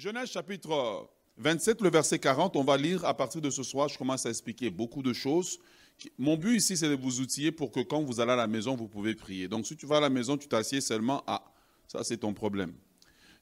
Genèse chapitre 27, le verset 40, on va lire à partir de ce soir, je commence à expliquer beaucoup de choses. Mon but ici, c'est de vous outiller pour que quand vous allez à la maison, vous pouvez prier. Donc si tu vas à la maison, tu t'assieds seulement à... Ça, c'est ton problème.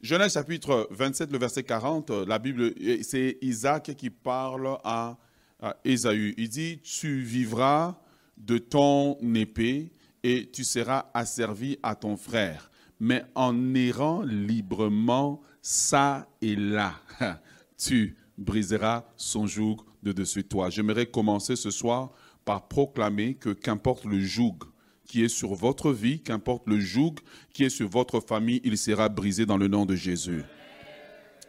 Genèse chapitre 27, le verset 40, la Bible, c'est Isaac qui parle à, à Ésaü. Il dit, tu vivras de ton épée et tu seras asservi à ton frère. Mais en errant librement, ça et là, tu briseras son joug de dessus toi. J'aimerais commencer ce soir par proclamer que qu'importe le joug qui est sur votre vie, qu'importe le joug qui est sur votre famille, il sera brisé dans le nom de Jésus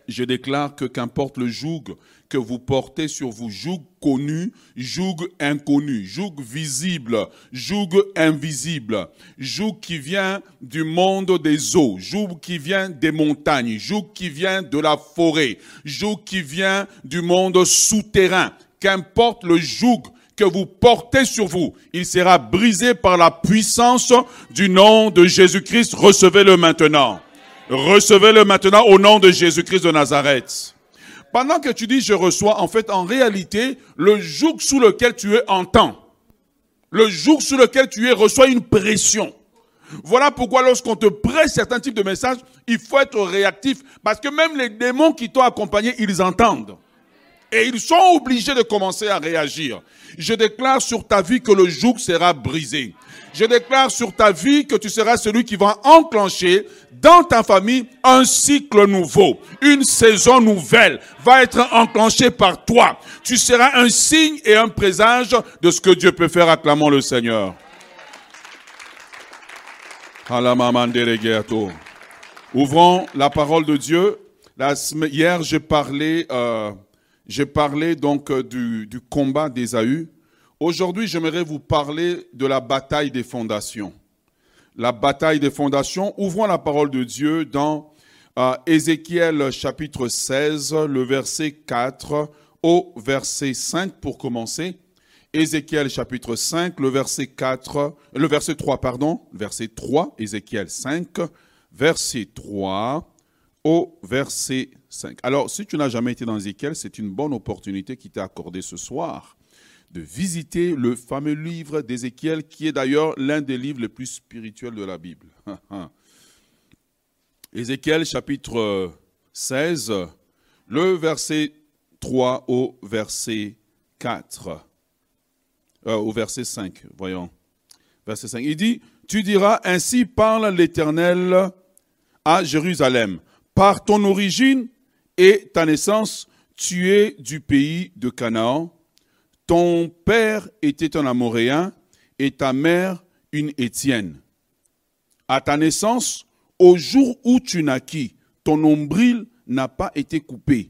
je déclare que qu'importe le joug que vous portez sur vous, joug connu, joug inconnu, joug visible, joug invisible, joug qui vient du monde des eaux, joug qui vient des montagnes, joug qui vient de la forêt, joug qui vient du monde souterrain, qu'importe le joug que vous portez sur vous, il sera brisé par la puissance du nom de Jésus-Christ. Recevez-le maintenant. Recevez-le maintenant au nom de Jésus-Christ de Nazareth. Pendant que tu dis je reçois, en fait, en réalité, le joug sous lequel tu es entend. Le joug sous lequel tu es reçoit une pression. Voilà pourquoi lorsqu'on te prête certains types de messages, il faut être réactif. Parce que même les démons qui t'ont accompagné, ils entendent. Et ils sont obligés de commencer à réagir. Je déclare sur ta vie que le joug sera brisé. Je déclare sur ta vie que tu seras celui qui va enclencher dans ta famille un cycle nouveau. Une saison nouvelle va être enclenchée par toi. Tu seras un signe et un présage de ce que Dieu peut faire. Acclamons le Seigneur. Ouvrons la parole de Dieu. hier, j'ai parlé, euh, j'ai parlé donc euh, du, du combat d'Ésaü. Aujourd'hui, j'aimerais vous parler de la bataille des fondations. La bataille des fondations. Ouvrons la parole de Dieu dans euh, Ézéchiel chapitre 16, le verset 4 au verset 5 pour commencer. Ézéchiel chapitre 5, le verset 4, le verset 3, pardon, verset 3, Ézéchiel 5, verset 3 au verset 5. Alors, si tu n'as jamais été dans Ézéchiel, c'est une bonne opportunité qui t'est accordée ce soir de visiter le fameux livre d'Ézéchiel, qui est d'ailleurs l'un des livres les plus spirituels de la Bible. Ézéchiel chapitre 16, le verset 3 au verset 4. Euh, au verset 5, voyons. Verset 5. Il dit, tu diras, ainsi parle l'Éternel à Jérusalem. Par ton origine et ta naissance, tu es du pays de Canaan ton père était un Amoréen et ta mère une Étienne. À ta naissance, au jour où tu naquis, ton nombril n'a pas été coupé.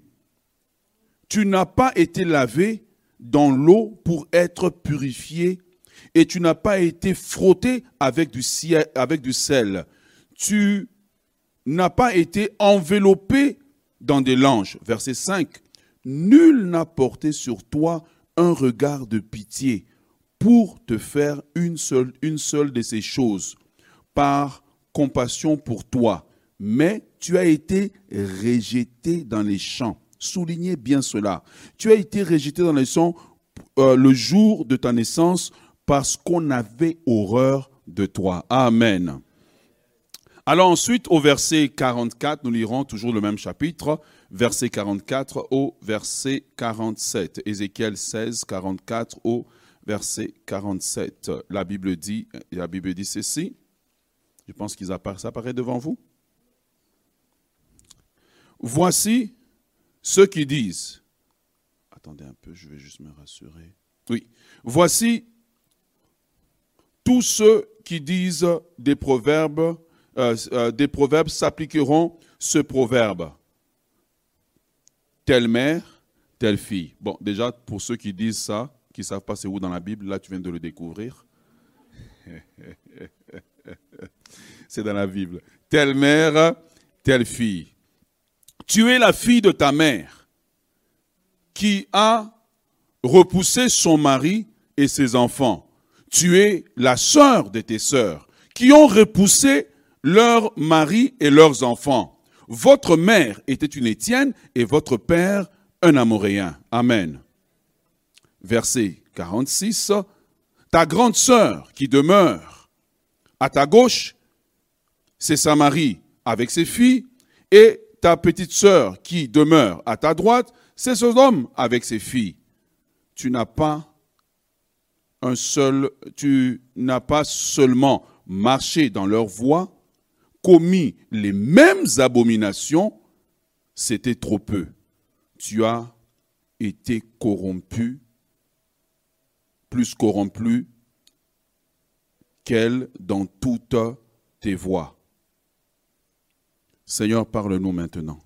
Tu n'as pas été lavé dans l'eau pour être purifié et tu n'as pas été frotté avec du, avec du sel. Tu n'as pas été enveloppé dans des langes. Verset 5. Nul n'a porté sur toi un regard de pitié pour te faire une seule, une seule de ces choses, par compassion pour toi. Mais tu as été rejeté dans les champs. Soulignez bien cela. Tu as été rejeté dans les champs euh, le jour de ta naissance parce qu'on avait horreur de toi. Amen. Alors ensuite, au verset 44, nous lirons toujours le même chapitre verset 44 au verset 47. Ézéchiel 16, 44 au verset 47. La Bible dit, la Bible dit ceci. Je pense qu'ils apparaissent, apparaît devant vous. Voici ceux qui disent. Attendez un peu, je vais juste me rassurer. Oui. Voici tous ceux qui disent des proverbes, euh, euh, des proverbes s'appliqueront ce proverbe telle mère, telle fille. Bon, déjà, pour ceux qui disent ça, qui ne savent pas c'est où dans la Bible, là, tu viens de le découvrir. c'est dans la Bible. Telle mère, telle fille. Tu es la fille de ta mère qui a repoussé son mari et ses enfants. Tu es la sœur de tes sœurs qui ont repoussé leur mari et leurs enfants. Votre mère était une Étienne et votre père un Amoréen. Amen. Verset 46. Ta grande sœur qui demeure à ta gauche, c'est Samarie avec ses filles, et ta petite sœur qui demeure à ta droite, c'est ce homme avec ses filles. Tu n'as pas un seul, tu n'as pas seulement marché dans leur voie, commis les mêmes abominations, c'était trop peu. Tu as été corrompu, plus corrompu qu'elle dans toutes tes voies. Seigneur, parle-nous maintenant.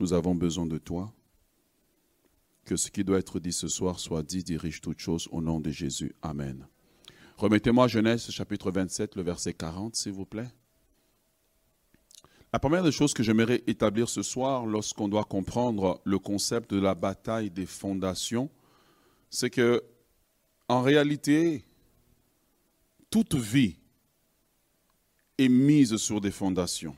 Nous avons besoin de toi. Que ce qui doit être dit ce soir soit dit, dirige toutes choses au nom de Jésus. Amen. Remettez-moi Genèse chapitre 27, le verset 40, s'il vous plaît. La première des choses que j'aimerais établir ce soir, lorsqu'on doit comprendre le concept de la bataille des fondations, c'est que, en réalité, toute vie est mise sur des fondations.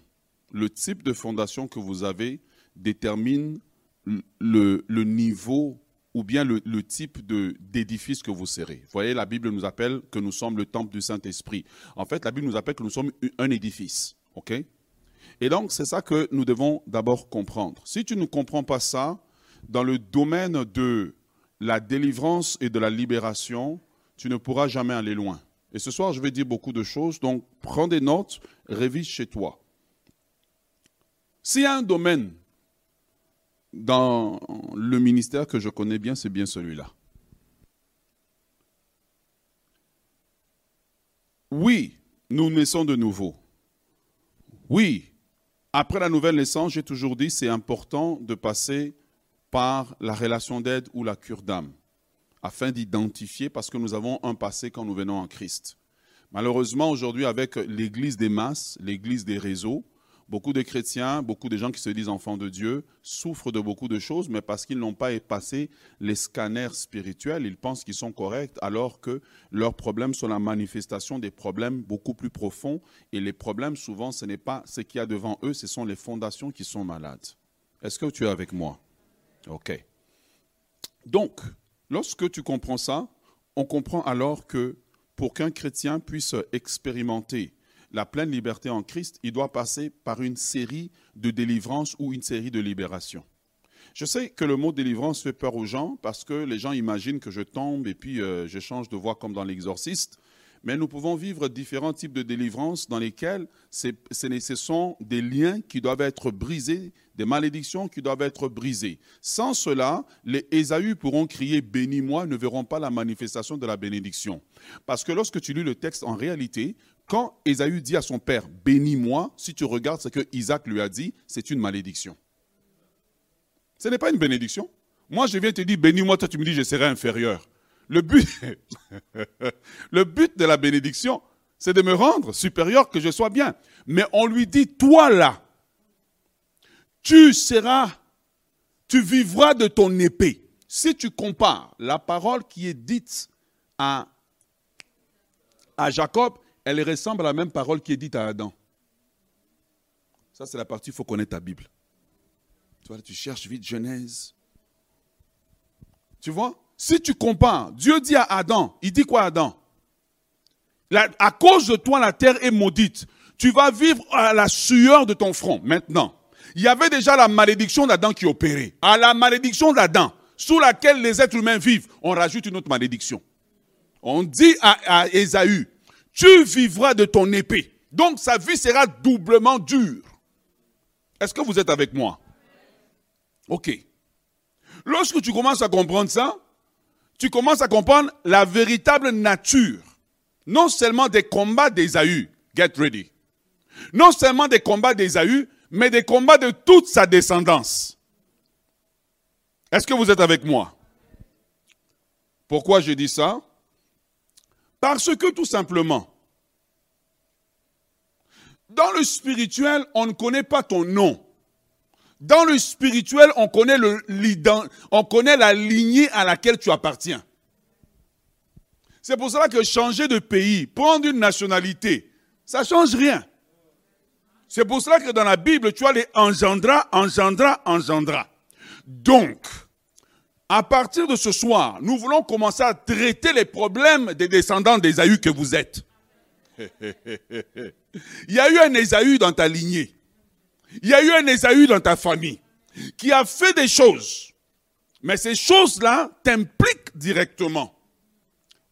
Le type de fondation que vous avez détermine le, niveau ou bien le, type d'édifice que vous serez. Vous voyez, la Bible nous appelle que nous sommes le temple du Saint-Esprit. En fait, la Bible nous appelle que nous sommes un édifice. Et donc, c'est ça que nous devons d'abord comprendre. Si tu ne comprends pas ça, dans le domaine de la délivrance et de la libération, tu ne pourras jamais aller loin. Et ce soir, je vais dire beaucoup de choses, donc prends des notes, révise chez toi. S'il y a un domaine dans le ministère que je connais bien, c'est bien celui-là. Oui, nous naissons de nouveau. Oui, après la nouvelle naissance, j'ai toujours dit, c'est important de passer par la relation d'aide ou la cure d'âme, afin d'identifier, parce que nous avons un passé quand nous venons en Christ. Malheureusement, aujourd'hui, avec l'Église des masses, l'Église des réseaux, Beaucoup de chrétiens, beaucoup de gens qui se disent enfants de Dieu souffrent de beaucoup de choses, mais parce qu'ils n'ont pas passé les scanners spirituels, ils pensent qu'ils sont corrects, alors que leurs problèmes sont la manifestation des problèmes beaucoup plus profonds. Et les problèmes, souvent, ce n'est pas ce qu'il y a devant eux, ce sont les fondations qui sont malades. Est-ce que tu es avec moi? OK. Donc, lorsque tu comprends ça, on comprend alors que pour qu'un chrétien puisse expérimenter la pleine liberté en Christ, il doit passer par une série de délivrances ou une série de libérations. Je sais que le mot délivrance fait peur aux gens parce que les gens imaginent que je tombe et puis euh, je change de voix comme dans l'exorciste. Mais nous pouvons vivre différents types de délivrance dans lesquels ce sont des liens qui doivent être brisés, des malédictions qui doivent être brisées. Sans cela, les Ésaü pourront crier Bénis-moi, ne verront pas la manifestation de la bénédiction. Parce que lorsque tu lis le texte, en réalité, quand Ésaü dit à son père, bénis-moi, si tu regardes ce que Isaac lui a dit, c'est une malédiction. Ce n'est pas une bénédiction. Moi, je viens te dire, bénis-moi, toi tu me dis, je serai inférieur. Le but, le but de la bénédiction, c'est de me rendre supérieur, que je sois bien. Mais on lui dit, toi là, tu seras, tu vivras de ton épée. Si tu compares la parole qui est dite à, à Jacob elle ressemble à la même parole qui est dite à Adam. Ça, c'est la partie, il faut connaître ta Bible. Tu vois, tu cherches vite Genèse. Tu vois Si tu compares, Dieu dit à Adam, il dit quoi Adam? À cause de toi, la terre est maudite. Tu vas vivre à la sueur de ton front. Maintenant, il y avait déjà la malédiction d'Adam qui opérait. À la malédiction d'Adam, sous laquelle les êtres humains vivent, on rajoute une autre malédiction. On dit à, à Ésaü, tu vivras de ton épée. Donc sa vie sera doublement dure. Est-ce que vous êtes avec moi? Ok. Lorsque tu commences à comprendre ça, tu commences à comprendre la véritable nature, non seulement des combats d'Ésaü, get ready, non seulement des combats d'Ésaü, mais des combats de toute sa descendance. Est-ce que vous êtes avec moi? Pourquoi je dis ça? Parce que tout simplement, dans le spirituel, on ne connaît pas ton nom. Dans le spirituel, on connaît, le, on connaît la lignée à laquelle tu appartiens. C'est pour cela que changer de pays, prendre une nationalité, ça ne change rien. C'est pour cela que dans la Bible, tu as les engendra, engendra, engendra. Donc, à partir de ce soir, nous voulons commencer à traiter les problèmes des descendants d'Ésaü que vous êtes. Il y a eu un Ésaü dans ta lignée. Il y a eu un Ésaü dans ta famille qui a fait des choses. Mais ces choses-là t'impliquent directement.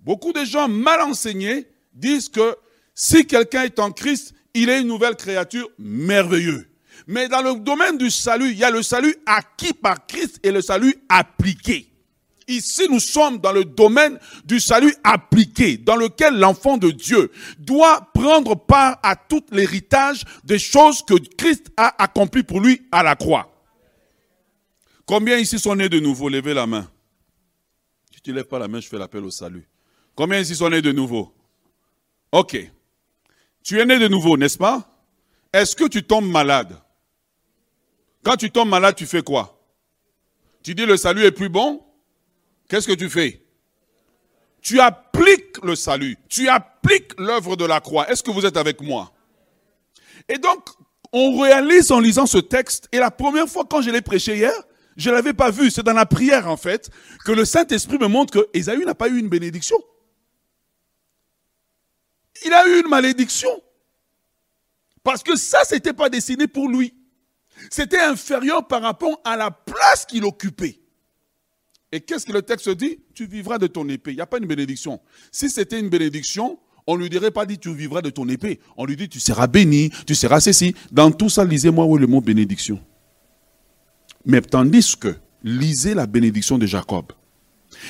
Beaucoup de gens mal enseignés disent que si quelqu'un est en Christ, il est une nouvelle créature merveilleuse. Mais dans le domaine du salut, il y a le salut acquis par Christ et le salut appliqué. Ici, nous sommes dans le domaine du salut appliqué, dans lequel l'enfant de Dieu doit prendre part à tout l'héritage des choses que Christ a accomplies pour lui à la croix. Combien ici sont nés de nouveau? Levez la main. Si tu ne lèves pas la main, je fais l'appel au salut. Combien ici sont nés de nouveau? Ok. Tu es né de nouveau, n'est-ce pas? Est-ce que tu tombes malade? Quand tu tombes malade, tu fais quoi? Tu dis le salut est plus bon? Qu'est-ce que tu fais? Tu appliques le salut. Tu appliques l'œuvre de la croix. Est-ce que vous êtes avec moi? Et donc, on réalise en lisant ce texte, et la première fois quand je l'ai prêché hier, je ne l'avais pas vu, c'est dans la prière en fait, que le Saint-Esprit me montre que Ésaü n'a pas eu une bénédiction. Il a eu une malédiction. Parce que ça, ce n'était pas destiné pour lui. C'était inférieur par rapport à la place qu'il occupait. Et qu'est-ce que le texte dit? Tu vivras de ton épée. Il n'y a pas une bénédiction. Si c'était une bénédiction, on ne lui dirait pas dit tu vivras de ton épée. On lui dit tu seras béni, tu seras ceci. Dans tout ça, lisez-moi où est le mot bénédiction. Mais tandis que, lisez la bénédiction de Jacob.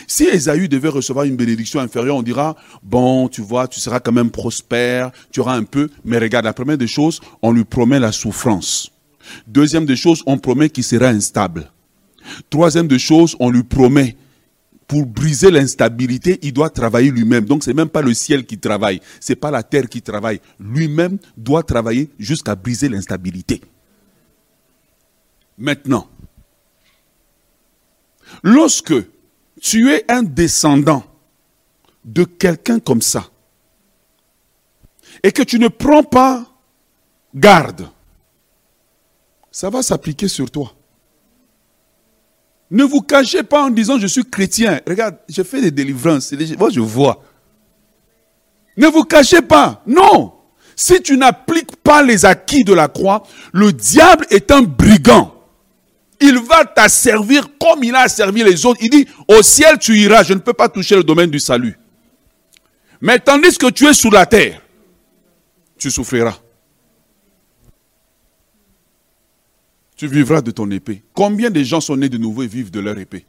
Si Esaü devait recevoir une bénédiction inférieure, on dira, bon, tu vois, tu seras quand même prospère, tu auras un peu. Mais regarde, la première des choses, on lui promet la souffrance. Deuxième des choses, on promet qu'il sera instable. Troisième des choses, on lui promet, pour briser l'instabilité, il doit travailler lui-même. Donc c'est même pas le ciel qui travaille, c'est pas la terre qui travaille. Lui-même doit travailler jusqu'à briser l'instabilité. Maintenant, lorsque tu es un descendant de quelqu'un comme ça, et que tu ne prends pas garde, ça va s'appliquer sur toi. Ne vous cachez pas en disant je suis chrétien. Regarde, je fais des délivrances. Moi, je vois. Ne vous cachez pas. Non. Si tu n'appliques pas les acquis de la croix, le diable est un brigand. Il va t'asservir comme il a servi les autres. Il dit, au ciel tu iras, je ne peux pas toucher le domaine du salut. Mais tandis que tu es sous la terre, tu souffriras. Tu vivras de ton épée. Combien de gens sont nés de nouveau et vivent de leur épée?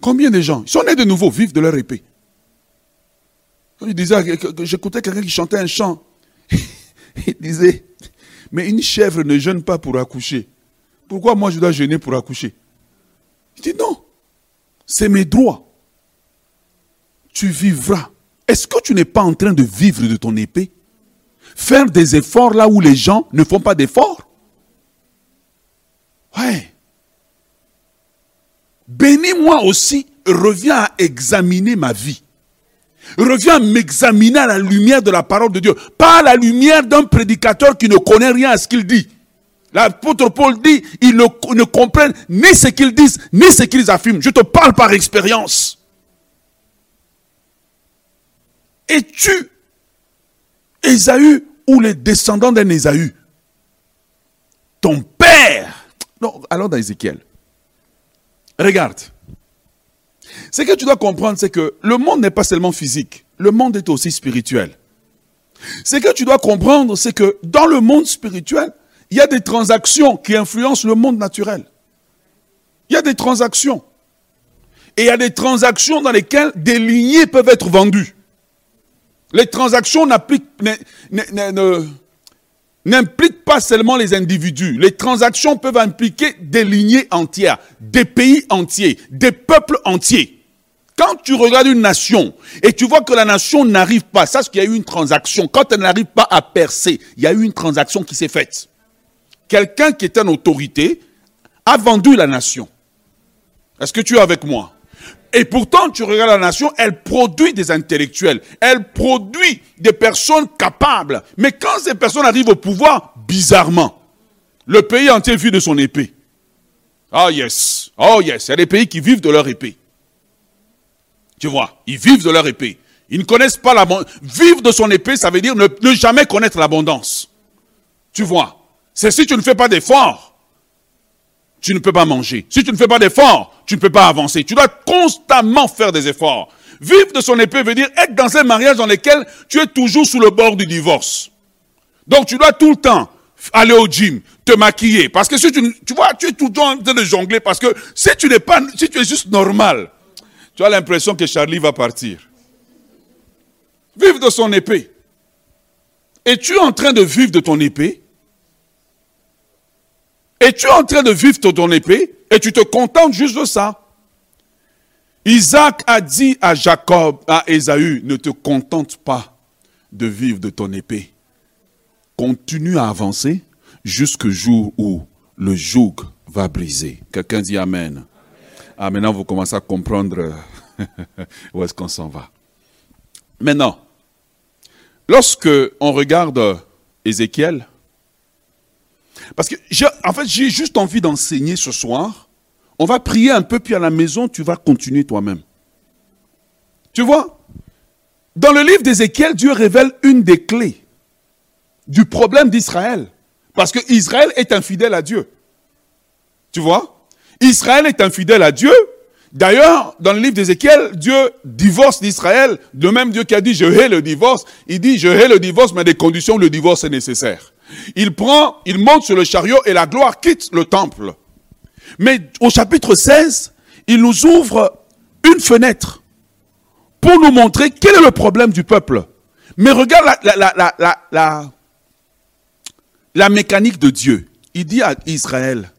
Combien de gens sont nés de nouveau, vivent de leur épée? J'écoutais quelqu'un qui chantait un chant. Il disait, mais une chèvre ne jeûne pas pour accoucher. Pourquoi moi je dois jeûner pour accoucher? Il dit non, c'est mes droits. Tu vivras. Est-ce que tu n'es pas en train de vivre de ton épée? Faire des efforts là où les gens ne font pas d'efforts. Ouais. Bénis-moi aussi, reviens à examiner ma vie. Reviens à m'examiner à la lumière de la parole de Dieu. Pas à la lumière d'un prédicateur qui ne connaît rien à ce qu'il dit. L'apôtre Paul dit, ils ne, ne comprennent ni ce qu'ils disent, ni ce qu'ils affirment. Je te parle par expérience. Et tu Ésaü ou les descendants d'un Ésaü. Ton père. Non, allons dans Ézéchiel. Regarde. Ce que tu dois comprendre, c'est que le monde n'est pas seulement physique, le monde est aussi spirituel. Ce que tu dois comprendre, c'est que dans le monde spirituel, il y a des transactions qui influencent le monde naturel. Il y a des transactions. Et il y a des transactions dans lesquelles des lignées peuvent être vendues. Les transactions n'impliquent pas seulement les individus. Les transactions peuvent impliquer des lignées entières, des pays entiers, des peuples entiers. Quand tu regardes une nation et tu vois que la nation n'arrive pas, sache qu'il y a eu une transaction. Quand elle n'arrive pas à percer, il y a eu une transaction qui s'est faite. Quelqu'un qui est en autorité a vendu la nation. Est-ce que tu es avec moi? Et pourtant, tu regardes la nation, elle produit des intellectuels, elle produit des personnes capables. Mais quand ces personnes arrivent au pouvoir, bizarrement, le pays entier vit de son épée. Ah yes, oh yes, il y a des pays qui vivent de leur épée. Tu vois, ils vivent de leur épée. Ils ne connaissent pas l'abondance. Vivre de son épée, ça veut dire ne, ne jamais connaître l'abondance. Tu vois, c'est si tu ne fais pas d'efforts, tu ne peux pas manger. Si tu ne fais pas d'efforts, tu ne peux pas avancer. Tu dois constamment faire des efforts. Vivre de son épée veut dire être dans un mariage dans lequel tu es toujours sous le bord du divorce. Donc tu dois tout le temps aller au gym, te maquiller. Parce que si tu, tu vois, tu es tout le temps en train de jongler. Parce que si tu n'es pas, si tu es juste normal, tu as l'impression que Charlie va partir. Vivre de son épée. Es-tu en train de vivre de ton épée? Es-tu en train de vivre ton épée et tu te contentes juste de ça Isaac a dit à Jacob, à Ésaü, ne te contente pas de vivre de ton épée. Continue à avancer jusqu'au jour où le joug va briser. Quelqu'un dit Amen. Ah, maintenant vous commencez à comprendre où est-ce qu'on s'en va. Maintenant, lorsque on regarde Ézéchiel, parce que, en fait, j'ai juste envie d'enseigner ce soir. On va prier un peu, puis à la maison, tu vas continuer toi-même. Tu vois? Dans le livre d'Ézéchiel, Dieu révèle une des clés du problème d'Israël. Parce que Israël est infidèle à Dieu. Tu vois? Israël est infidèle à Dieu. D'ailleurs, dans le livre d'Ézéchiel, Dieu divorce d'Israël. De même Dieu qui a dit, je hais le divorce. Il dit, je hais le divorce, mais des conditions où le divorce est nécessaire. Il prend, il monte sur le chariot et la gloire quitte le temple. Mais au chapitre 16, il nous ouvre une fenêtre pour nous montrer quel est le problème du peuple. Mais regarde la, la, la, la mécanique de Dieu. Il dit à Israël,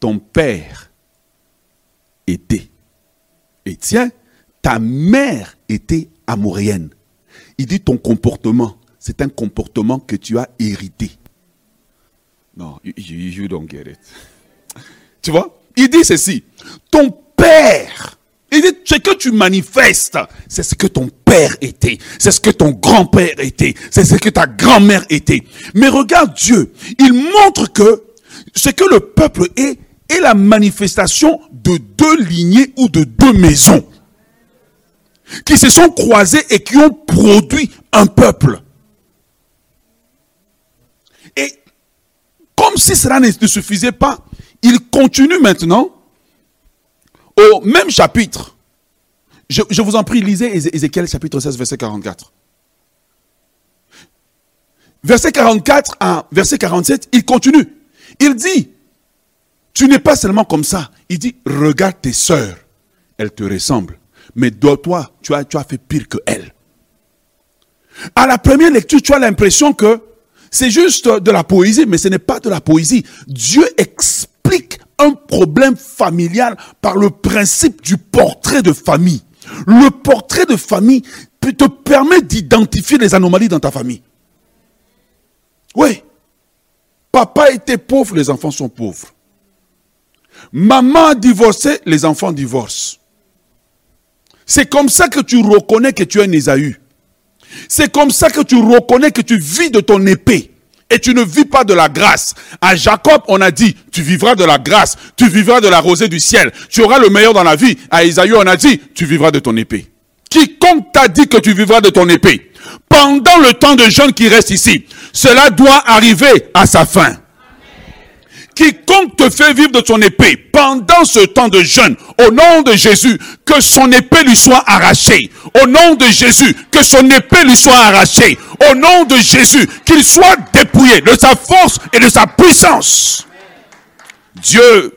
ton père était. Et tiens, ta mère était amourienne. Il dit ton comportement c'est un comportement que tu as hérité. Non, you, don't get it. Tu vois? Il dit ceci. Ton père, il dit, ce que tu manifestes, c'est ce que ton père était, c'est ce que ton grand-père était, c'est ce que ta grand-mère était. Mais regarde Dieu, il montre que ce que le peuple est, est la manifestation de deux lignées ou de deux maisons qui se sont croisées et qui ont produit un peuple. Comme si cela ne suffisait pas, il continue maintenant au même chapitre. Je, vous en prie, lisez Ézéchiel chapitre 16, verset 44. Verset 44 à verset 47, il continue. Il dit, tu n'es pas seulement comme ça. Il dit, regarde tes sœurs, elles te ressemblent. Mais toi, tu as, tu as fait pire que elles. À la première lecture, tu as l'impression que c'est juste de la poésie, mais ce n'est pas de la poésie. Dieu explique un problème familial par le principe du portrait de famille. Le portrait de famille te permet d'identifier les anomalies dans ta famille. Oui. Papa était pauvre, les enfants sont pauvres. Maman a divorcé, les enfants divorcent. C'est comme ça que tu reconnais que tu es un Ésaü. C'est comme ça que tu reconnais que tu vis de ton épée. Et tu ne vis pas de la grâce. À Jacob, on a dit, tu vivras de la grâce, tu vivras de la rosée du ciel, tu auras le meilleur dans la vie. À Isaïe, on a dit, tu vivras de ton épée. Quiconque t'a dit que tu vivras de ton épée, pendant le temps de jeûne qui reste ici, cela doit arriver à sa fin. Quiconque te fait vivre de ton épée pendant ce temps de jeûne, au nom de Jésus, que son épée lui soit arrachée. Au nom de Jésus, que son épée lui soit arrachée. Au nom de Jésus, qu'il soit dépouillé de sa force et de sa puissance. Dieu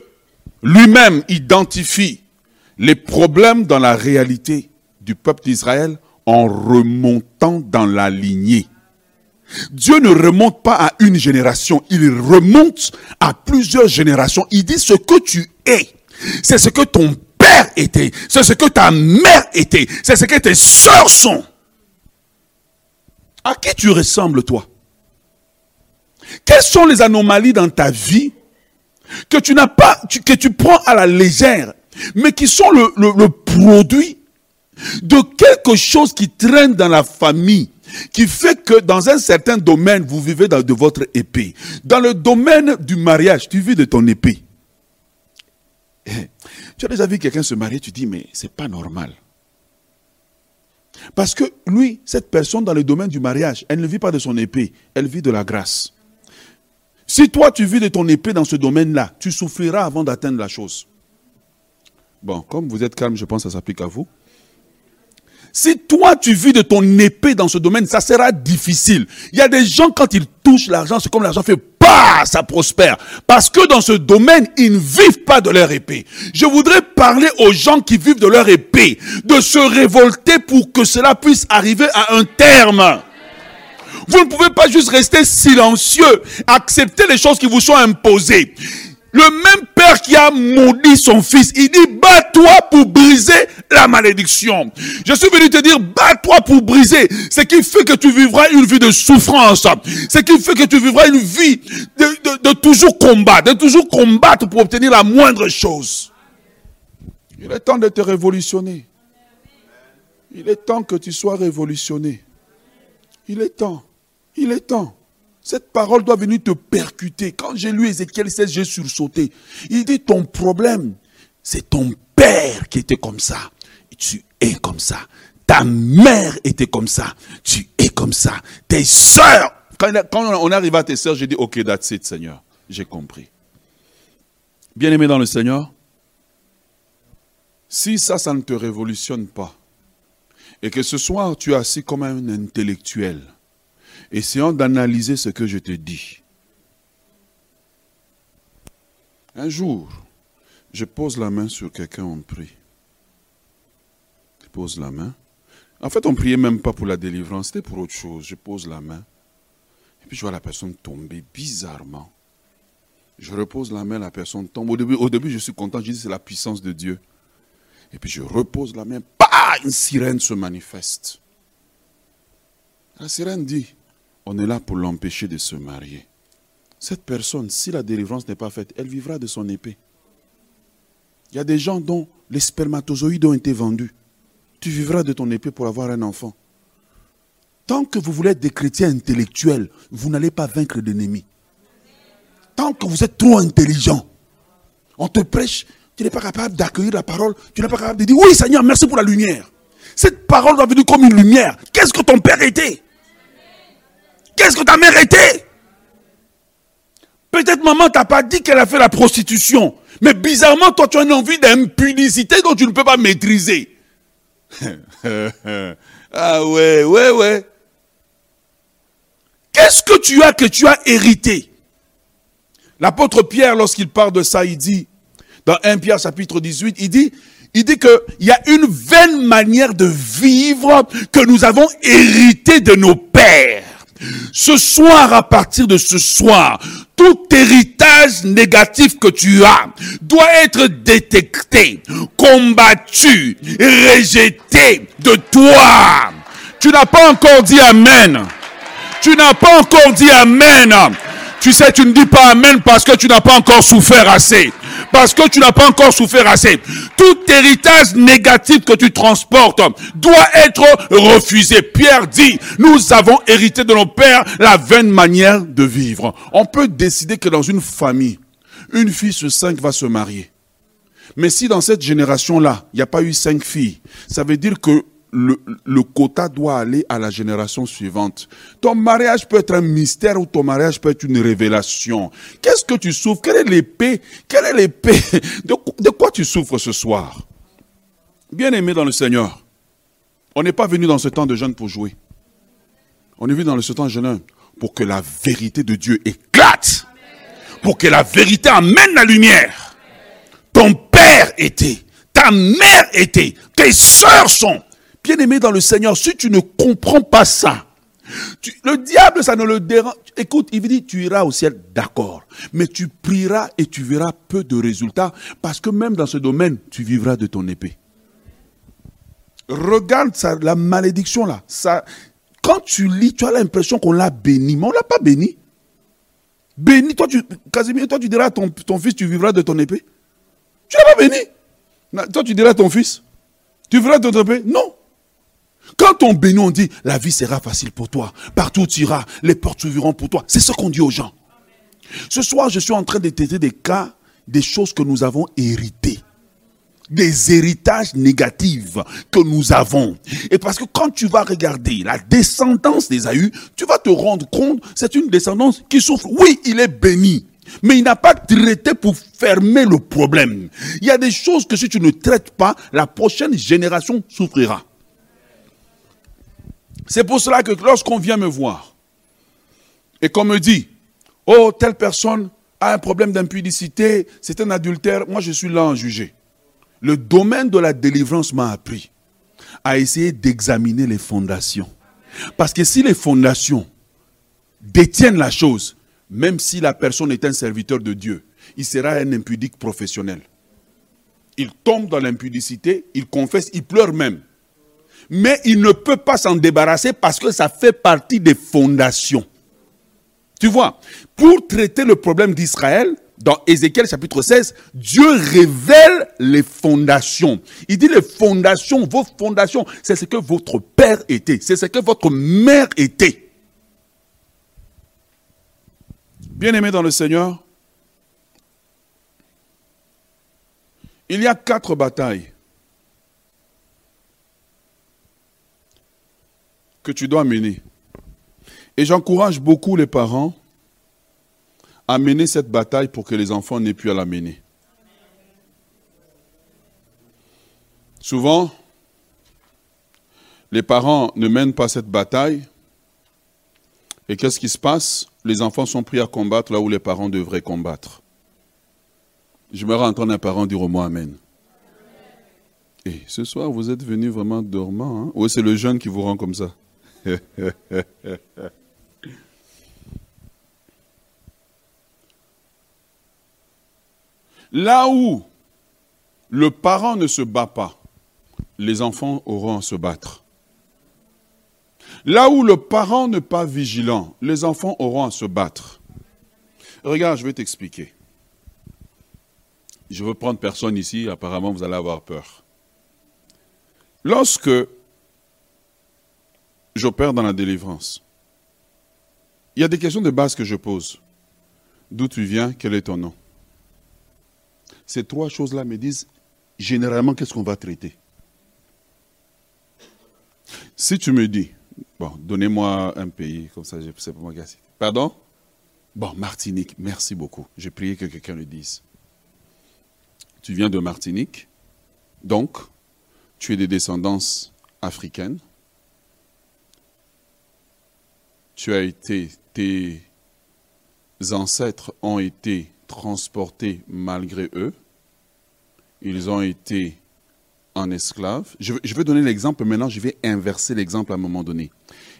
lui-même identifie les problèmes dans la réalité du peuple d'Israël en remontant dans la lignée. Dieu ne remonte pas à une génération, il remonte à plusieurs générations. Il dit ce que tu es, c'est ce que ton père était, c'est ce que ta mère était, c'est ce que tes soeurs sont. À qui tu ressembles toi? Quelles sont les anomalies dans ta vie que tu n'as pas, que tu prends à la légère mais qui sont le, le produit de quelque chose qui traîne dans la famille, qui fait que dans un certain domaine, vous vivez de votre épée. Dans le domaine du mariage, tu vis de ton épée. Eh, tu as déjà vu quelqu'un se marier, tu dis, mais c'est pas normal. Parce que lui, cette personne dans le domaine du mariage, elle ne vit pas de son épée, elle vit de la grâce. Si toi tu vis de ton épée dans ce domaine-là, tu souffriras avant d'atteindre la chose. Bon, comme vous êtes calme, je pense que ça s'applique à vous. Si toi tu vis de ton épée dans ce domaine, ça sera difficile. Il y a des gens quand ils touchent l'argent, c'est comme l'argent fait pas, ça prospère. Parce que dans ce domaine, ils ne vivent pas de leur épée. Je voudrais parler aux gens qui vivent de leur épée, de se révolter pour que cela puisse arriver à un terme. Vous ne pouvez pas juste rester silencieux, accepter les choses qui vous sont imposées. Le même père qui a maudit son fils, il dit, bats-toi pour briser la malédiction. Je suis venu te dire, bats-toi pour briser. Ce qui fait que tu vivras une vie de souffrance. Ce qui fait que tu vivras une vie de, de toujours combattre, de toujours combattre pour obtenir la moindre chose. Il est temps de te révolutionner. Il est temps que tu sois révolutionné. Il est temps. Il est temps. Cette parole doit venir te percuter. Quand j'ai lu Ézéchiel 16, j'ai sursauté. Il dit, ton problème, c'est ton père qui était comme ça. Tu es comme ça. Ta mère était comme ça. Tu es comme ça. Tes soeurs. Quand, on arrive à tes soeurs, j'ai dit, ok, that's it, Seigneur. J'ai compris. Bien-aimé dans le Seigneur, si ça, ça ne te révolutionne pas, et que ce soir, tu es assis comme un intellectuel, Essayons d'analyser ce que je te dis. Un jour, je pose la main sur quelqu'un, on prie. Je pose la main. En fait, on ne priait même pas pour la délivrance, c'était pour autre chose. Je pose la main. Et puis je vois la personne tomber bizarrement. Je repose la main, la personne tombe. Au début, je suis content, je dis c'est la puissance de Dieu. Et puis je repose la main, pas une sirène se manifeste. La sirène dit, on est là pour l'empêcher de se marier. Cette personne, si la délivrance n'est pas faite, elle vivra de son épée. Il y a des gens dont les spermatozoïdes ont été vendus. Tu vivras de ton épée pour avoir un enfant. Tant que vous voulez être des chrétiens intellectuels, vous n'allez pas vaincre l'ennemi. Tant que vous êtes trop intelligent, on te prêche, tu n'es pas capable d'accueillir la parole, tu n'es pas capable de dire Oui Seigneur, merci pour la lumière. Cette parole doit venir comme une lumière. Qu'est-ce que ton père était? Qu'est-ce que ta mère était? Peut-être maman t'a pas dit qu'elle a fait la prostitution. Mais bizarrement, toi, tu as une envie d'impunicité dont tu ne peux pas maîtriser. ah ouais, ouais, ouais. Qu'est-ce que tu as que tu as hérité? L'apôtre Pierre, lorsqu'il parle de ça, il dit, dans 1 Pierre chapitre 18, il dit, il dit qu'il y a une vaine manière de vivre que nous avons hérité de nos pères. Ce soir, à partir de ce soir, tout héritage négatif que tu as doit être détecté, combattu, rejeté de toi. Tu n'as pas encore dit Amen. Tu n'as pas encore dit Amen. Tu sais, tu ne dis pas Amen parce que tu n'as pas encore souffert assez parce que tu n'as pas encore souffert assez. Tout héritage négatif que tu transportes doit être refusé. Pierre dit, nous avons hérité de nos pères la vaine manière de vivre. On peut décider que dans une famille, une fille sur cinq va se marier. Mais si dans cette génération-là, il n'y a pas eu cinq filles, ça veut dire que le, quota doit aller à la génération suivante. Ton mariage peut être un mystère ou ton mariage peut être une révélation. Qu'est-ce que tu souffres? Quelle est l'épée? Quelle est l'épée? De, quoi tu souffres ce soir? Bien-aimé dans le Seigneur, on n'est pas venu dans ce temps de jeûne pour jouer. On est venu dans ce temps de jeûne pour que la vérité de Dieu éclate. Pour que la vérité amène la lumière. Ton père était, ta mère était, tes soeurs sont, Bien-aimé dans le Seigneur, si tu ne comprends pas ça, le diable, ça ne le dérange. Écoute, il dit, tu iras au ciel, d'accord. Mais tu prieras et tu verras peu de résultats parce que même dans ce domaine, tu vivras de ton épée. Regarde ça, la malédiction là. Ça, quand tu lis, tu as l'impression qu'on l'a béni, mais on ne l'a pas béni. Béni, toi tu, Casimir, toi tu diras à ton, ton fils, tu vivras de ton épée. Tu l'as pas béni. Toi, tu dirais à ton fils Tu voudrais te tromper Non. Quand on bénit, on dit la vie sera facile pour toi. Partout tu iras, les portes s'ouvriront pour toi. C'est ce qu'on dit aux gens. Ce soir, je suis en train de traiter des cas, des choses que nous avons héritées. Des héritages négatifs que nous avons. Et parce que quand tu vas regarder la descendance d'Ésaü, tu vas te rendre compte, c'est une descendance qui souffre. Oui, il est béni. Mais il n'a pas traité pour fermer le problème. Il y a des choses que si tu ne traites pas, la prochaine génération souffrira. C'est pour cela que lorsqu'on vient me voir et qu'on me dit, oh, telle personne a un problème d'impudicité, c'est un adultère, moi je suis là en juger. Le domaine de la délivrance m'a appris à essayer d'examiner les fondations. Parce que si les fondations détiennent la chose, même si la personne est un serviteur de Dieu, il sera un impudique professionnel. Il tombe dans l'impudicité, il confesse, il pleure même mais il ne peut pas s'en débarrasser parce que ça fait partie des fondations. Tu vois, pour traiter le problème d'Israël, dans Ézéchiel chapitre 16, Dieu révèle les fondations. Il dit les fondations, vos fondations, c'est ce que votre père était, c'est ce que votre mère était. Bien-aimé dans le Seigneur, il y a quatre batailles que tu dois mener. Et j'encourage beaucoup les parents à mener cette bataille pour que les enfants n'aient plus à la mener. Souvent, les parents ne mènent pas cette bataille. Et qu'est-ce qui se passe? Les enfants sont pris à combattre là où les parents devraient combattre. Je me entendre un parent dire au moins Amen. Et ce soir, vous êtes venu vraiment dormant. Hein? Ou c'est le jeune qui vous rend comme ça Là où le parent ne se bat pas, les enfants auront à se battre. Là où le parent n'est pas vigilant, les enfants auront à se battre. Regarde, je vais t'expliquer. Je veux prendre personne ici, apparemment vous allez avoir peur. Lorsque j'opère dans la délivrance. Il y a des questions de base que je pose. D'où tu viens? Quel est ton nom? Ces trois choses-là me disent généralement qu'est-ce qu'on va traiter. Si tu me dis, bon, donnez-moi un pays, comme ça, c'est pour moi Pardon? Bon, Martinique, merci beaucoup. J'ai prié que quelqu'un le dise. Tu viens de Martinique, donc tu es de descendance africaine tu as été, tes ancêtres ont été transportés malgré eux. Ils ont été en esclaves. Je, vais donner l'exemple, maintenant je vais inverser l'exemple à un moment donné.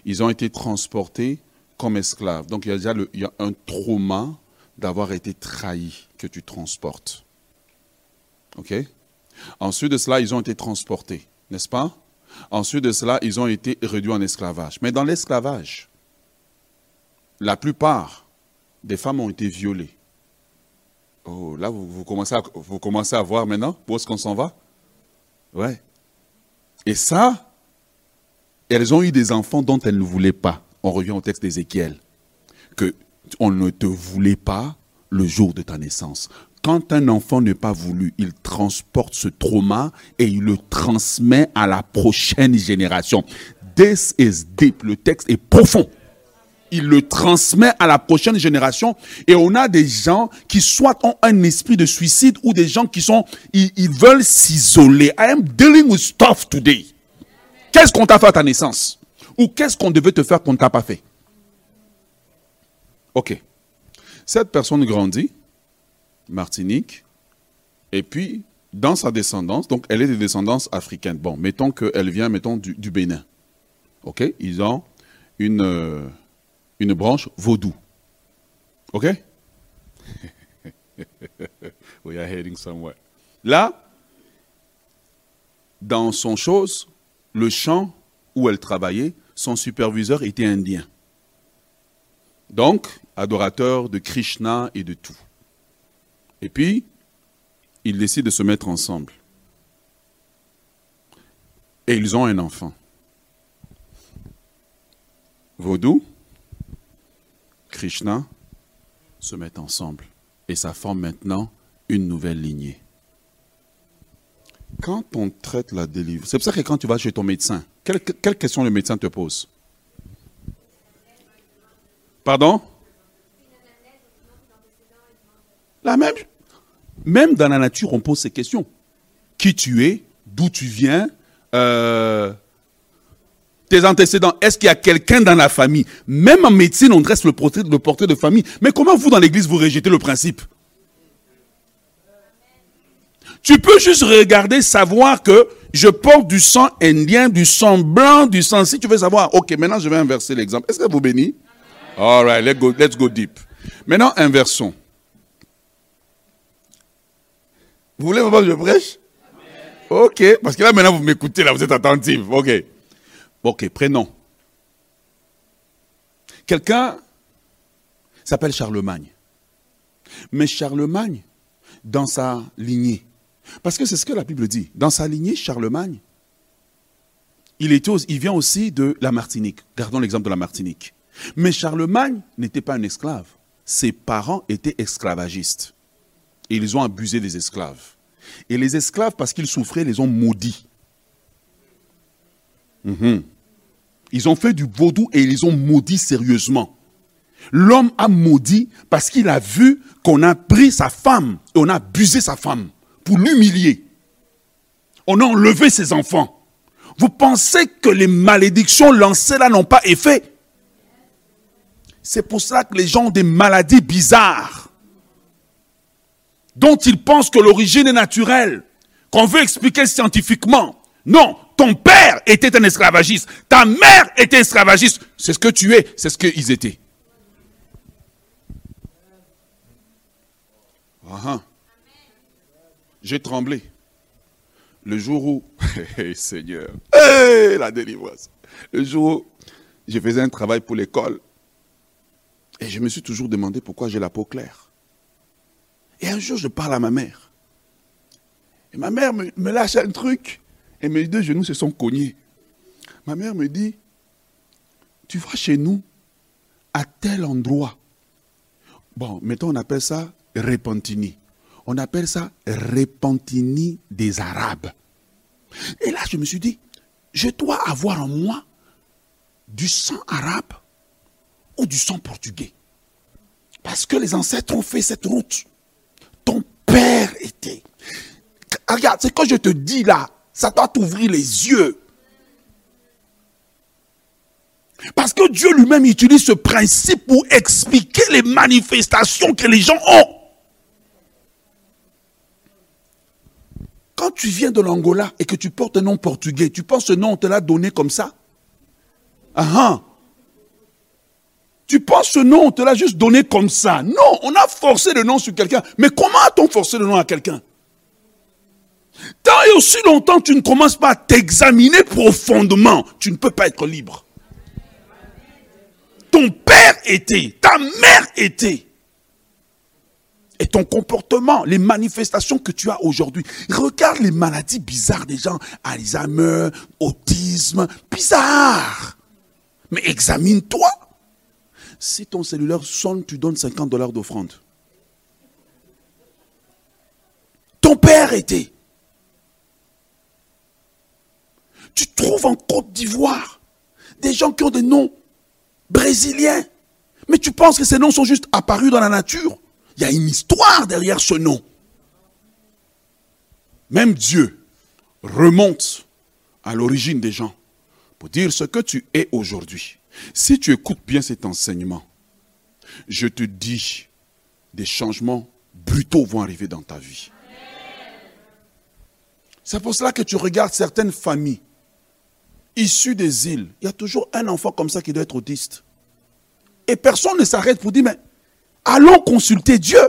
Ils ont été transportés comme esclaves. Donc il y a déjà un trauma d'avoir été trahi que tu transportes. OK? Ensuite de cela, ils ont été transportés, n'est-ce pas? Ensuite de cela, ils ont été réduits en esclavage. Mais dans l'esclavage, la plupart des femmes ont été violées. Oh, là, vous, commencez, à, vous commencez à voir maintenant où est-ce qu'on s'en va? Ouais. Et ça, elles ont eu des enfants dont elles ne voulaient pas. On revient au texte d'Ézéchiel. Que on ne te voulait pas le jour de ta naissance. Quand un enfant n'est pas voulu, il transporte ce trauma et il le transmet à la prochaine génération. This is deep. Le texte est profond il le transmet à la prochaine génération. Et on a des gens qui soit ont un esprit de suicide ou des gens qui sont, ils, veulent s'isoler. I am dealing with stuff today. Qu'est-ce qu'on t'a fait à ta naissance? Ou qu'est-ce qu'on devait te faire qu'on ne t'a pas fait? Ok. Cette personne grandit, Martinique, et puis dans sa descendance, donc elle est de descendance africaine. Bon, mettons qu'elle vient, mettons, du, Bénin. Ok? Ils ont une... Euh, une branche vaudou. OK? We are heading somewhere. Là, dans son chose, le champ où elle travaillait, son superviseur était indien. Donc, adorateur de Krishna et de tout. Et puis, ils décident de se mettre ensemble. Et ils ont un enfant. Vaudou, Krishna se mettent ensemble. Et ça forme maintenant une nouvelle lignée. Quand on traite la délivrance, c'est pour ça que quand tu vas chez ton médecin, quelle, quelle question le médecin te pose? Pardon? La même. Même dans la nature, on pose ces questions. Qui tu es D'où tu viens euh, Tes antécédents Est-ce qu'il y a quelqu'un dans la famille? Même en médecine, on dresse le portrait, le portrait de famille. Mais comment vous, dans l'église, vous rejetez le principe? Tu peux juste regarder, savoir que je porte du sang indien, du sang blanc, du sang. Si tu veux savoir, ok, maintenant je vais inverser l'exemple. Est-ce que vous bénissez? All right, let's go, let's go deep. Maintenant, inversons. Vous voulez que je prêche? Ok, parce que là maintenant vous m'écoutez, là vous êtes attentif. Ok. Ok, prénom. Quelqu'un s'appelle Charlemagne. Mais Charlemagne, dans sa lignée, parce que c'est ce que la Bible dit. Dans sa lignée, Charlemagne, il, vient aussi de la Martinique. Gardons l'exemple de la Martinique. Mais Charlemagne n'était pas un esclave. Ses parents étaient esclavagistes. Et ils ont abusé des esclaves. Et les esclaves, parce qu'ils souffraient, les ont maudits. Mhm. Ils ont fait du vaudou et ils ont maudits sérieusement. L'homme a maudit parce qu'il a vu qu'on a pris sa femme et on a abusé sa femme pour l'humilier. On a enlevé ses enfants. Vous pensez que les malédictions lancées là n'ont pas effet? C'est pour cela que les gens ont des maladies bizarres dont ils pensent que l'origine est naturelle, qu'on veut expliquer scientifiquement. Non, ton père était un esclavagiste, ta mère était esclavagiste. C'est ce que tu es, c'est ce qu'ils étaient. Ah, ah. J'ai tremblé. Le jour où, Seigneur, la délivrance. Le jour où je faisais un travail pour l'école, et je me suis toujours demandé pourquoi j'ai la peau claire. Et un jour, je parle à ma mère. Et ma mère me lâche un truc, et mes deux genoux se sont cognés. Ma mère me dit, tu vas chez nous, à tel endroit. Bon, mettons, on appelle ça Repentini. On appelle ça Repentini des Arabes. Et là, je me suis dit, je dois avoir en moi du sang arabe ou du sang portugais. Parce que les ancêtres ont fait cette route. Ton père était. Regarde, c'est que je te dis là, ça doit t'ouvrir les yeux. Parce que Dieu lui-même utilise ce principe pour expliquer les manifestations que les gens ont. Quand tu viens de l'Angola et que tu portes un nom portugais, tu penses ce nom, on te l'a donné comme ça? Ah ah Tu penses ce nom, on te l'a juste donné comme ça? Non, on a forcé le nom sur quelqu'un. Mais comment a-t-on forcé le nom à quelqu'un? Tant et aussi longtemps tu ne commences pas à t'examiner profondément, tu ne peux pas être libre. Ton père était, ta mère était et ton comportement, les manifestations que tu as aujourd'hui. Regarde les maladies bizarres des gens, Alzheimer, autisme, bizarre. Mais examine-toi. Si ton cellulaire sonne, tu donnes 50 dollars d'offrande. Ton père était. Tu trouves en Côte d'Ivoire des gens qui ont des noms brésiliens. Mais tu penses que ces noms sont juste apparus dans la nature? Il y a une histoire derrière ce nom. Même Dieu remonte à l'origine des gens pour dire ce que tu es aujourd'hui. Si tu écoutes bien cet enseignement, je te dis, des changements brutaux vont arriver dans ta vie. C'est pour cela que tu regardes certaines familles issues des îles. Il y a toujours un enfant comme ça qui doit être autiste. Et personne ne s'arrête pour dire, mais allons consulter Dieu.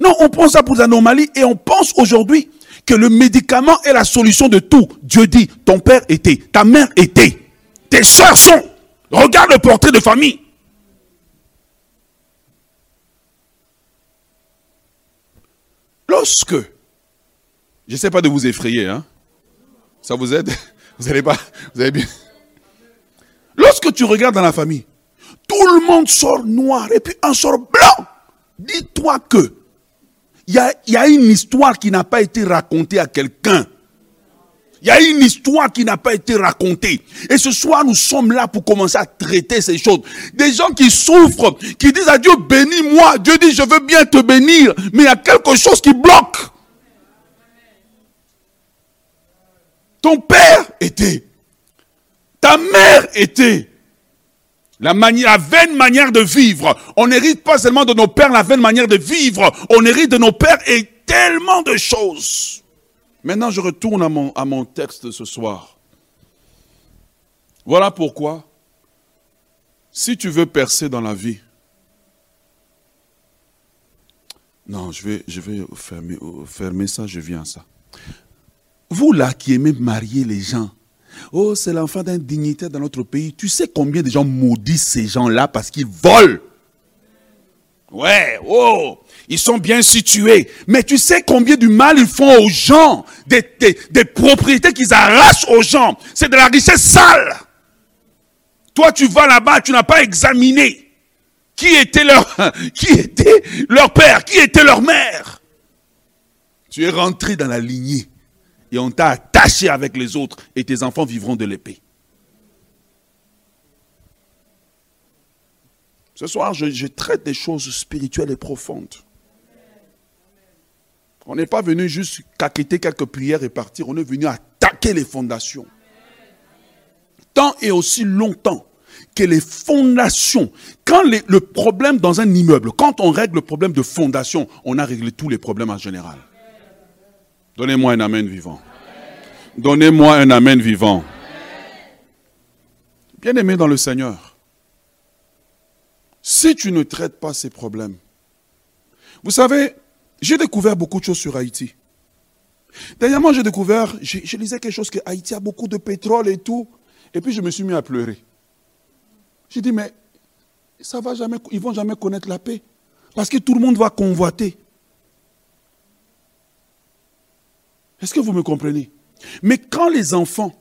Non, on prend ça pour l'anormalie et on pense aujourd'hui que le médicament est la solution de tout. Dieu dit, ton père était, ta mère était, tes soeurs sont. Regarde le portrait de famille. Lorsque, je ne sais pas de vous effrayer, hein, Ça vous aide? Vous n'allez pas Vous avez bien Lorsque tu regardes dans la famille, tout le monde sort noir et puis un sort blanc. Dis-toi que il y a, une histoire qui n'a pas été racontée à quelqu'un. Il y a une histoire qui n'a pas été racontée. Et ce soir, nous sommes là pour commencer à traiter ces choses. Des gens qui souffrent, qui disent à Dieu, bénis-moi. Dieu dit, je veux bien te bénir. Mais il y a quelque chose qui bloque. Ton père était. Ta mère était. La, vaine manière de vivre. On n'hérite pas seulement de nos pères la vaine manière de vivre. On hérite de nos pères et tellement de choses. Maintenant, je retourne à mon, texte ce soir. Voilà pourquoi, si tu veux percer dans la vie, non, je vais, je vais fermer, fermer ça, je viens à ça. Vous là qui aimez marier les gens, oh, c'est l'enfant d'un dignitaire dans notre pays, tu sais combien de gens maudissent ces gens-là parce qu'ils volent Ouais, oh, ils sont bien situés. Mais tu sais combien du mal ils font aux gens, des, des, propriétés qu'ils arrachent aux gens. C'est de la richesse sale. Toi, tu vas là-bas, tu n'as pas examiné qui était leur, qui était leur père, qui était leur mère. Tu es rentré dans la lignée et on t'a attaché avec les autres et tes enfants vivront de l'épée. Ce soir, je, traite des choses spirituelles et profondes. On n'est pas venu juste caqueter quelques prières et partir. On est venu attaquer les fondations. Tant et aussi longtemps que les fondations, quand le problème dans un immeuble, quand on règle le problème de fondation, on a réglé tous les problèmes en général. Donnez-moi un amen vivant. Donnez-moi un amen vivant. Bien aimé dans le Seigneur. Si tu ne traites pas ces problèmes, vous savez, j'ai découvert beaucoup de choses sur Haïti. Dernièrement, j'ai découvert, je, lisais quelque chose que Haïti a beaucoup de pétrole et tout, et puis je me suis mis à pleurer. J'ai dit, mais ça va jamais, ils vont jamais connaître la paix, parce que tout le monde va convoiter. Est-ce que vous me comprenez? Mais quand les enfants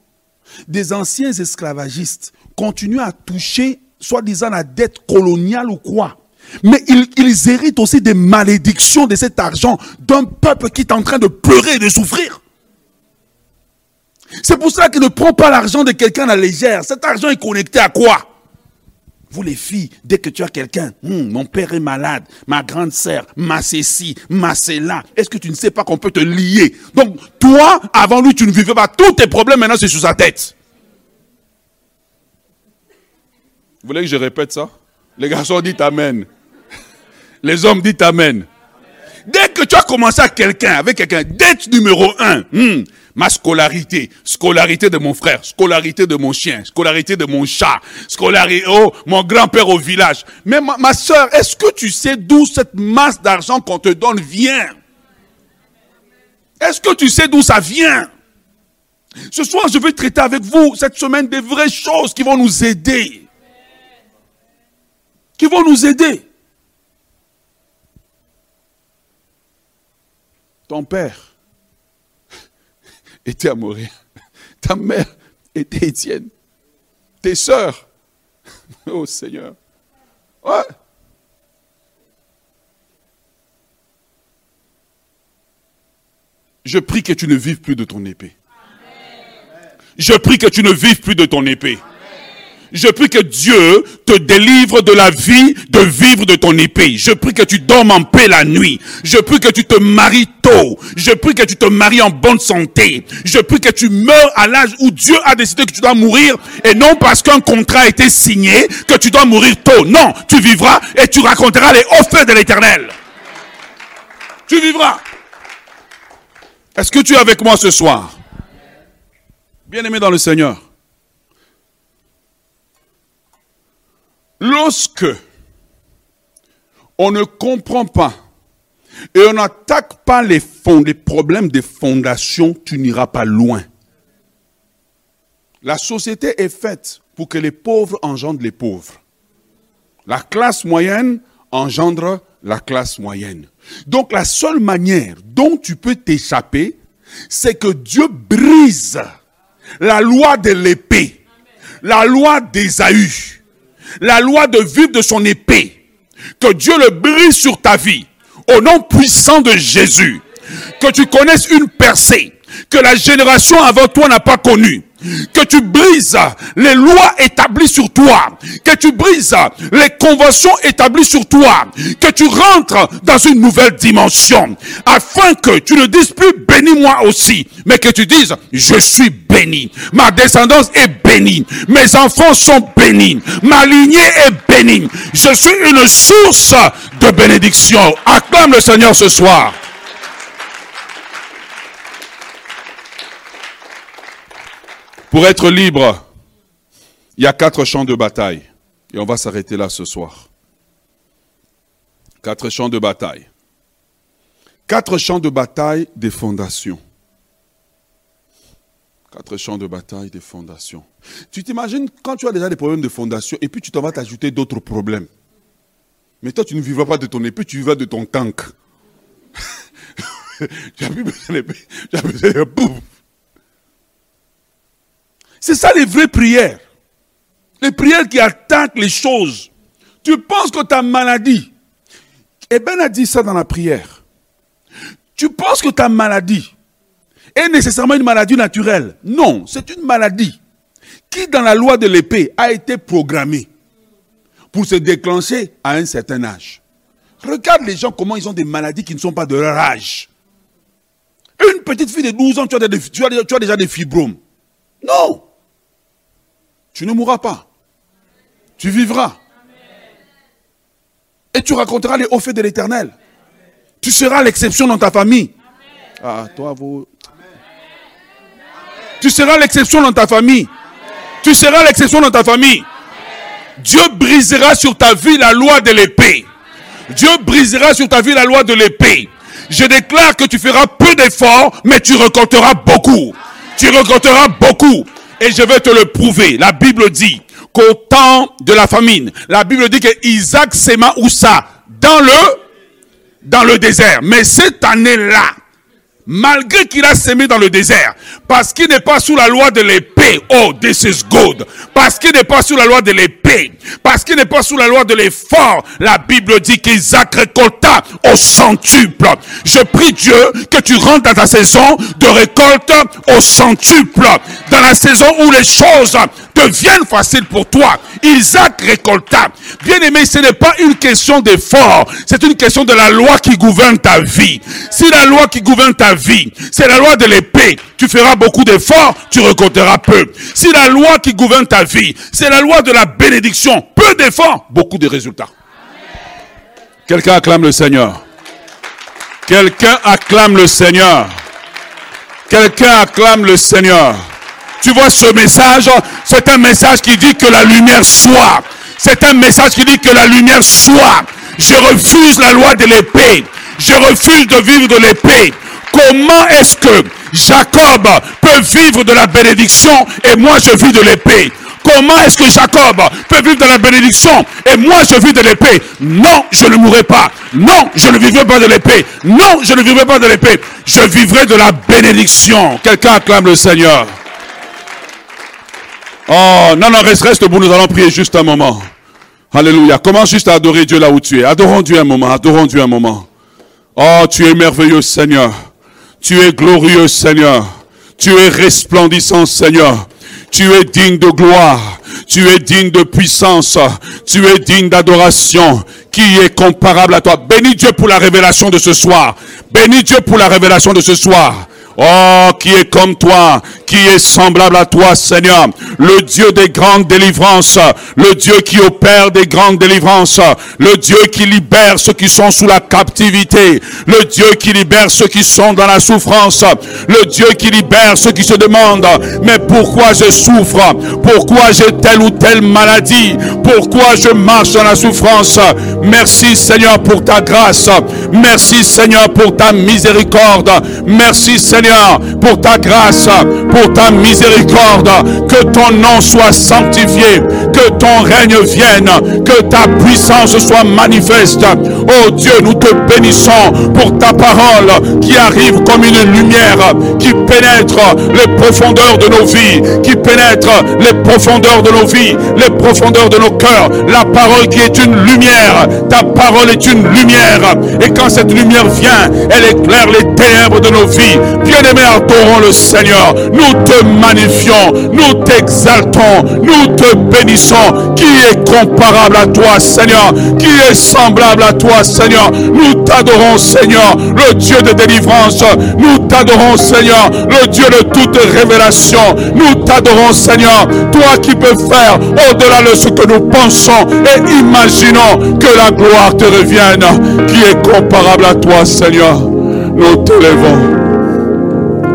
des anciens esclavagistes continuent à toucher soi-disant la dette coloniale ou quoi. Mais ils, héritent aussi des malédictions de cet argent d'un peuple qui est en train de pleurer et de souffrir. C'est pour cela qu'il ne prend pas l'argent de quelqu'un à la légère. Cet argent est connecté à quoi? Vous les filles, dès que tu as quelqu'un, hmm, mon père est malade, ma grande sœur, ma ceci, ma cela, est-ce que tu ne sais pas qu'on peut te lier? Donc toi, avant lui, tu ne vivais pas. Tous tes problèmes maintenant, c'est sur sa tête. Vous voulez que je répète ça? Les garçons disent Amen. Les hommes disent Amen. Dès que tu as commencé à quelqu'un, avec quelqu'un, dette numéro un, hmm, ma scolarité, scolarité de mon frère, scolarité de mon chien, scolarité de mon chat, scolarité, oh, mon grand-père au village. Mais ma, ma soeur, est-ce que tu sais d'où cette masse d'argent qu'on te donne vient? Est-ce que tu sais d'où ça vient? Ce soir, je vais traiter avec vous cette semaine des vraies choses qui vont nous aider qui vont nous aider. Ton père était Amoré. Ta mère était Étienne. Tes sœurs. Oh Seigneur. Ouais. Je prie que tu ne vives plus de ton épée. Je prie que tu ne vives plus de ton épée. Je prie que Dieu te délivre de la vie de vivre de ton épée. Je prie que tu dormes en paix la nuit. Je prie que tu te maries tôt. Je prie que tu te maries en bonne santé. Je prie que tu meurs à l'âge où Dieu a décidé que tu dois mourir et non parce qu'un contrat a été signé que tu dois mourir tôt. Non, tu vivras et tu raconteras les hauts de l'éternel. Tu vivras. Est-ce que tu es avec moi ce soir? Bien aimé dans le Seigneur. Lorsque on ne comprend pas et on n'attaque pas les, fonds, les problèmes des fondations, tu n'iras pas loin. La société est faite pour que les pauvres engendrent les pauvres. La classe moyenne engendre la classe moyenne. Donc la seule manière dont tu peux t'échapper, c'est que Dieu brise la loi de l'épée, la loi d'Ésaü, la loi de vivre de son épée, que Dieu le brise sur ta vie, au nom puissant de Jésus, que tu connaisses une percée que la génération avant toi n'a pas connue, que tu brises les lois établies sur toi, que tu brises les conventions établies sur toi, que tu rentres dans une nouvelle dimension, afin que tu ne dises plus bénis-moi aussi, mais que tu dises je suis béni, ma descendance est bénie, mes enfants sont bénis, ma lignée est bénie, je suis une source de bénédiction. Acclame le Seigneur ce soir. Pour être libre, il y a quatre champs de bataille. Et on va s'arrêter là ce soir. Quatre champs de bataille. Quatre champs de bataille des fondations. Quatre champs de bataille des fondations. Tu t'imagines quand tu as déjà des problèmes de fondation et puis tu t'en vas t'ajouter d'autres problèmes. Mais toi, tu ne vivras pas de ton épée, tu vivras de ton tank. tu as plus besoin d'épée, besoin de c'est ça les vraies prières. Les prières qui attaquent les choses. Tu penses que ta maladie, et Ben a dit ça dans la prière. Tu penses que ta maladie est nécessairement une maladie naturelle? Non, c'est une maladie qui, dans la loi de l'épée, a été programmée pour se déclencher à un certain âge. Regarde les gens comment ils ont des maladies qui ne sont pas de leur âge. Une petite fille de 12 ans, tu as déjà des fibromes. Non. Tu ne mourras pas. Tu vivras. Et tu raconteras les hauts faits de l'éternel. Tu seras l'exception dans ta famille. Ah. Tu seras l'exception dans ta famille. Tu seras l'exception dans ta famille. Dieu brisera sur ta vie la loi de l'épée. Dieu brisera sur ta vie la loi de l'épée. Je déclare que tu feras peu d'efforts, mais tu récolteras beaucoup. Tu récolteras beaucoup. Et je vais te le prouver. La Bible dit qu'au temps de la famine, la Bible dit que Isaac s'aima où ça? Dans le, dans le désert. Mais cette année-là, malgré qu'il a semé dans le désert, parce qu'il n'est pas sous la loi de l'épée, oh, this is good, parce qu'il n'est pas sous la loi de l'épée, parce qu'il n'est pas sous la loi de l'effort, la Bible dit qu'Isaac récolta au centuple. Je prie Dieu que tu rentres dans ta saison de récolte au centuple, dans la saison où les choses deviennent faciles pour toi. Isaac récolta. Bien aimé, ce n'est pas une question d'effort, c'est une question de la loi qui gouverne ta vie. Si la loi qui gouverne ta vie, c'est la loi de l'épée, tu feras beaucoup d'efforts, tu récolteras peu. Si la loi qui gouverne ta vie, c'est la loi de la bénédiction, peu d'efforts, beaucoup de résultats. Quelqu'un acclame le Seigneur. Quelqu'un acclame le Seigneur. Quelqu'un acclame le Seigneur. Tu vois ce message, c'est un message qui dit que la lumière soit. C'est un message qui dit que la lumière soit. Je refuse la loi de l'épée. Je refuse de vivre de l'épée. Comment est-ce que Jacob peut vivre de la bénédiction et moi je vis de l'épée? Comment est-ce que Jacob peut vivre de la bénédiction et moi je vis de l'épée? Non, je ne mourrai pas. Non, je ne vivrai pas de l'épée. Non, je ne vivrai pas de l'épée. Je vivrai de la bénédiction. Quelqu'un acclame le Seigneur. Oh, non, non, reste, reste debout, nous allons prier juste un moment. Alléluia. Commence juste à adorer Dieu là où tu es. Adorons Dieu un moment, adorons Dieu un moment. Oh, tu es merveilleux, Seigneur. Tu es glorieux, Seigneur. Tu es resplendissant, Seigneur. Tu es digne de gloire. Tu es digne de puissance. Tu es digne d'adoration. Qui est comparable à toi. Bénis Dieu pour la révélation de ce soir. Bénis Dieu pour la révélation de ce soir. Oh, qui est comme toi, qui est semblable à toi, Seigneur. Le Dieu des grandes délivrances, le Dieu qui opère des grandes délivrances, le Dieu qui libère ceux qui sont sous la captivité, le Dieu qui libère ceux qui sont dans la souffrance, le Dieu qui libère ceux qui se demandent, mais pourquoi je souffre? Pourquoi j'ai telle ou telle maladie? Pourquoi je marche dans la souffrance? Merci Seigneur pour ta grâce. Merci Seigneur pour ta miséricorde. Merci Seigneur pour ta grâce, ta miséricorde. Que ton nom soit sanctifié, que ton règne vienne, que ta puissance soit manifeste. Oh Dieu, nous te bénissons pour ta parole qui arrive comme une lumière, qui pénètre les profondeurs de nos vies, qui pénètre les profondeurs de nos vies, les profondeurs de nos cœurs. La parole qui est une lumière, ta parole est une lumière. Et quand cette lumière vient, elle éclaire les ténèbres de nos vies. Bien-aimés, adorons le Seigneur. Nous te magnifions, nous t'exaltons, nous te bénissons. Qui est comparable à toi, Seigneur? Qui est semblable à toi, Seigneur? Nous t'adorons, Seigneur, le Dieu de délivrance. Nous t'adorons, Seigneur, le Dieu de toute révélation. Nous t'adorons, Seigneur, toi qui peux faire au-delà de ce que nous pensons et imaginons que la gloire te revienne. Qui est comparable à toi, Seigneur? Nous t'élevons,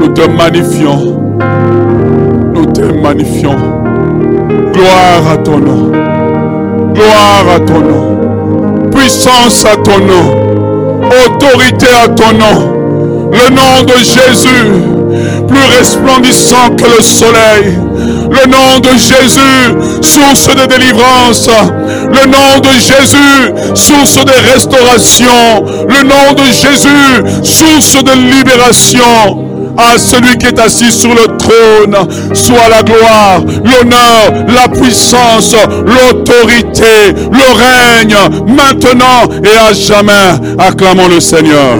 nous te magnifions, nous te magnifions. Gloire à ton nom, gloire à ton nom, puissance à ton nom, autorité à ton nom. Le nom de Jésus, plus resplendissant que le soleil. Le nom de Jésus, source de délivrance. Le nom de Jésus, source de restauration. Le nom de Jésus, source de libération. À celui qui est assis sur le trône, soit la gloire, l'honneur, la puissance, l'autorité, le règne, maintenant et à jamais. Acclamons le Seigneur.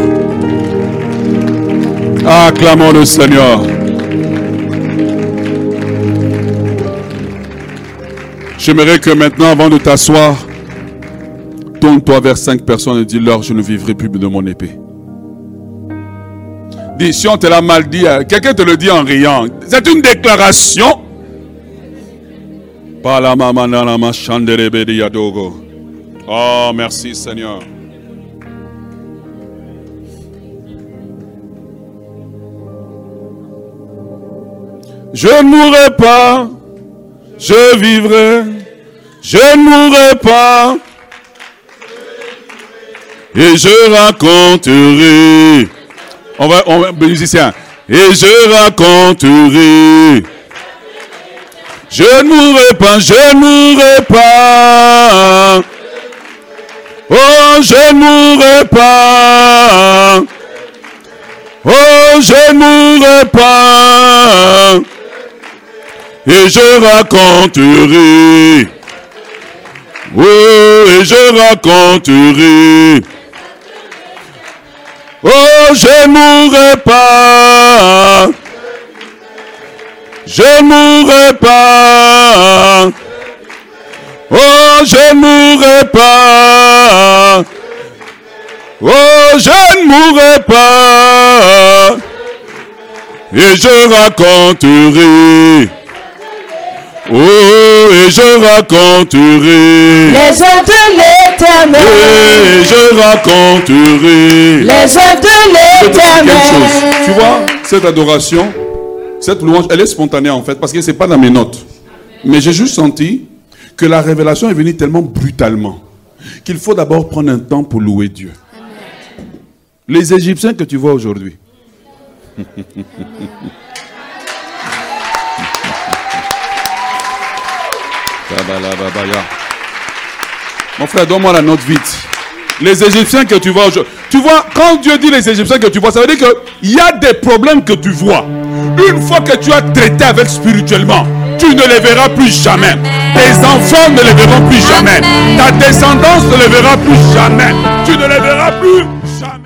Acclamons le Seigneur. J'aimerais que maintenant, avant de t'asseoir, tourne-toi vers cinq personnes et dis-leur, je ne vivrai plus de mon épée. Dis, si on te l'a mal dit, euh, quelqu'un te le dit en riant. C'est une déclaration. Oh, merci Seigneur. Je ne mourrai pas, je vivrai, je ne mourrai pas. Et je raconterai. On va, on va, musicien. Et je raconterai. Je ne mourrai pas, je ne mourrai pas. Oh, je ne mourrai pas. Oh, je ne mourrai pas. Et je raconterai. Oh, et je raconterai. Oh, je mourrai pas. Je mourrai pas. Oh, je mourrai pas. Oh, je ne mourrai pas. Et je raconterai. Oh, et je raconterai. Les œuvres de l'éternel. Et je raconterai. Les œuvres de chose. Tu l'éternel. vois, cette adoration, cette louange, elle est spontanée en fait, parce que ce n'est pas dans mes notes. Mais j'ai juste senti que la révélation est venue tellement brutalement qu'il faut d'abord prendre un temps pour louer Dieu. Les Égyptiens que tu vois aujourd'hui. Mon frère, donne-moi la note vite. Les Égyptiens que tu vois aujourd'hui. Tu vois, quand Dieu dit les Égyptiens que tu vois, ça veut dire qu'il y a des problèmes que tu vois. Une fois que tu as traité avec spirituellement, tu ne les verras plus jamais. Tes enfants ne les verront plus jamais. Ta descendance ne les verra plus jamais. Tu ne les verras plus